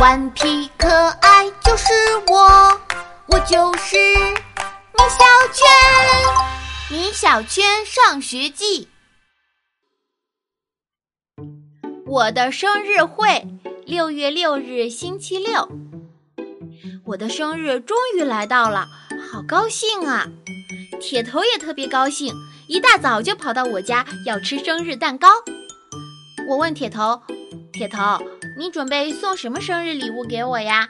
顽皮可爱就是我，我就是米小圈。米小圈上学记。我的生日会，六月六日星期六。我的生日终于来到了，好高兴啊！铁头也特别高兴，一大早就跑到我家要吃生日蛋糕。我问铁头：“铁头。”你准备送什么生日礼物给我呀？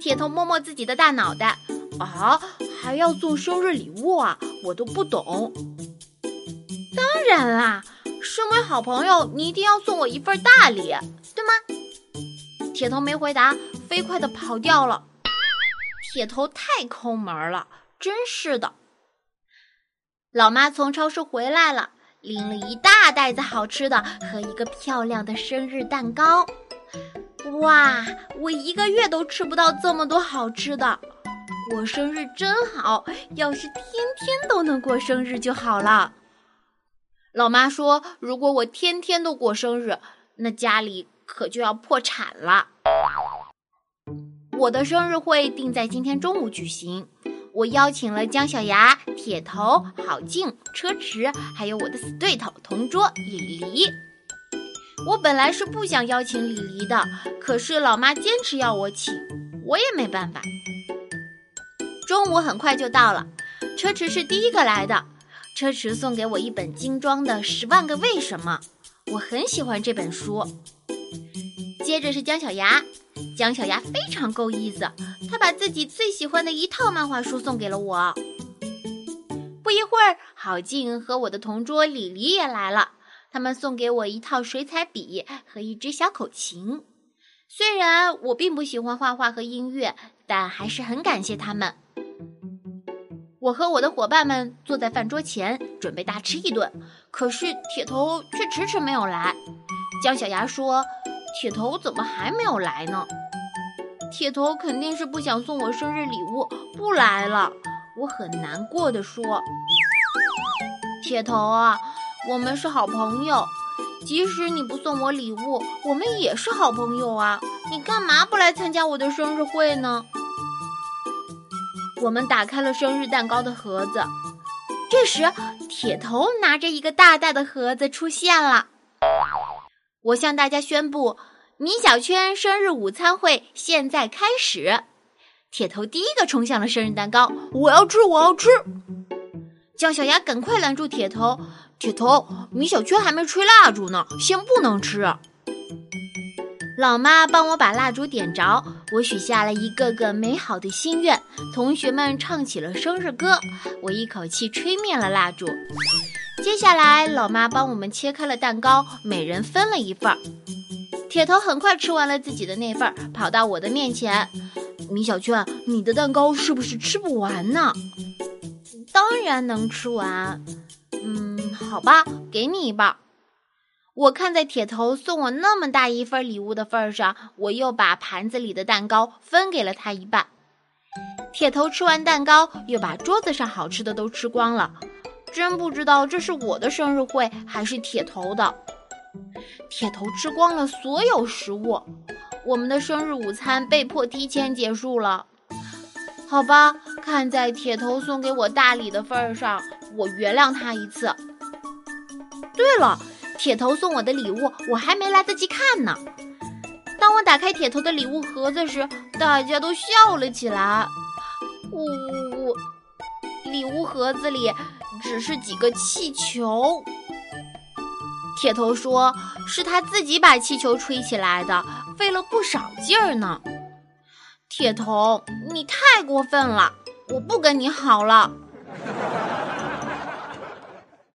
铁头摸摸自己的大脑袋，啊，还要送生日礼物啊？我都不懂。当然啦，身为好朋友，你一定要送我一份大礼，对吗？铁头没回答，飞快地跑掉了。铁头太抠门了，真是的。老妈从超市回来了。拎了一大袋子好吃的和一个漂亮的生日蛋糕，哇！我一个月都吃不到这么多好吃的。过生日真好，要是天天都能过生日就好了。老妈说，如果我天天都过生日，那家里可就要破产了。我的生日会定在今天中午举行。我邀请了姜小牙、铁头、郝静、车迟，还有我的死对头同桌李黎。我本来是不想邀请李黎的，可是老妈坚持要我请，我也没办法。中午很快就到了，车迟是第一个来的。车迟送给我一本精装的《十万个为什么》，我很喜欢这本书。接着是姜小牙。姜小牙非常够意思，他把自己最喜欢的一套漫画书送给了我。不一会儿，郝静和我的同桌李黎也来了，他们送给我一套水彩笔和一支小口琴。虽然我并不喜欢画画和音乐，但还是很感谢他们。我和我的伙伴们坐在饭桌前，准备大吃一顿，可是铁头却迟迟没有来。姜小牙说：“铁头怎么还没有来呢？”铁头肯定是不想送我生日礼物，不来了。我很难过的说：“铁头啊，我们是好朋友，即使你不送我礼物，我们也是好朋友啊。你干嘛不来参加我的生日会呢？”我们打开了生日蛋糕的盒子，这时铁头拿着一个大大的盒子出现了。我向大家宣布。米小圈生日午餐会现在开始，铁头第一个冲向了生日蛋糕，我要吃，我要吃！姜小牙赶快拦住铁头，铁头，米小圈还没吹蜡烛呢，先不能吃。老妈帮我把蜡烛点着，我许下了一个个美好的心愿，同学们唱起了生日歌，我一口气吹灭了蜡烛。接下来，老妈帮我们切开了蛋糕，每人分了一份儿。铁头很快吃完了自己的那份儿，跑到我的面前。米小圈，你的蛋糕是不是吃不完呢？当然能吃完。嗯，好吧，给你一半。我看在铁头送我那么大一份礼物的份上，我又把盘子里的蛋糕分给了他一半。铁头吃完蛋糕，又把桌子上好吃的都吃光了。真不知道这是我的生日会还是铁头的。铁头吃光了所有食物，我们的生日午餐被迫提前结束了。好吧，看在铁头送给我大礼的份儿上，我原谅他一次。对了，铁头送我的礼物我还没来得及看呢。当我打开铁头的礼物盒子时，大家都笑了起来。呜呜呜！礼物盒子里只是几个气球。铁头说：“是他自己把气球吹起来的，费了不少劲儿呢。”铁头，你太过分了，我不跟你好了。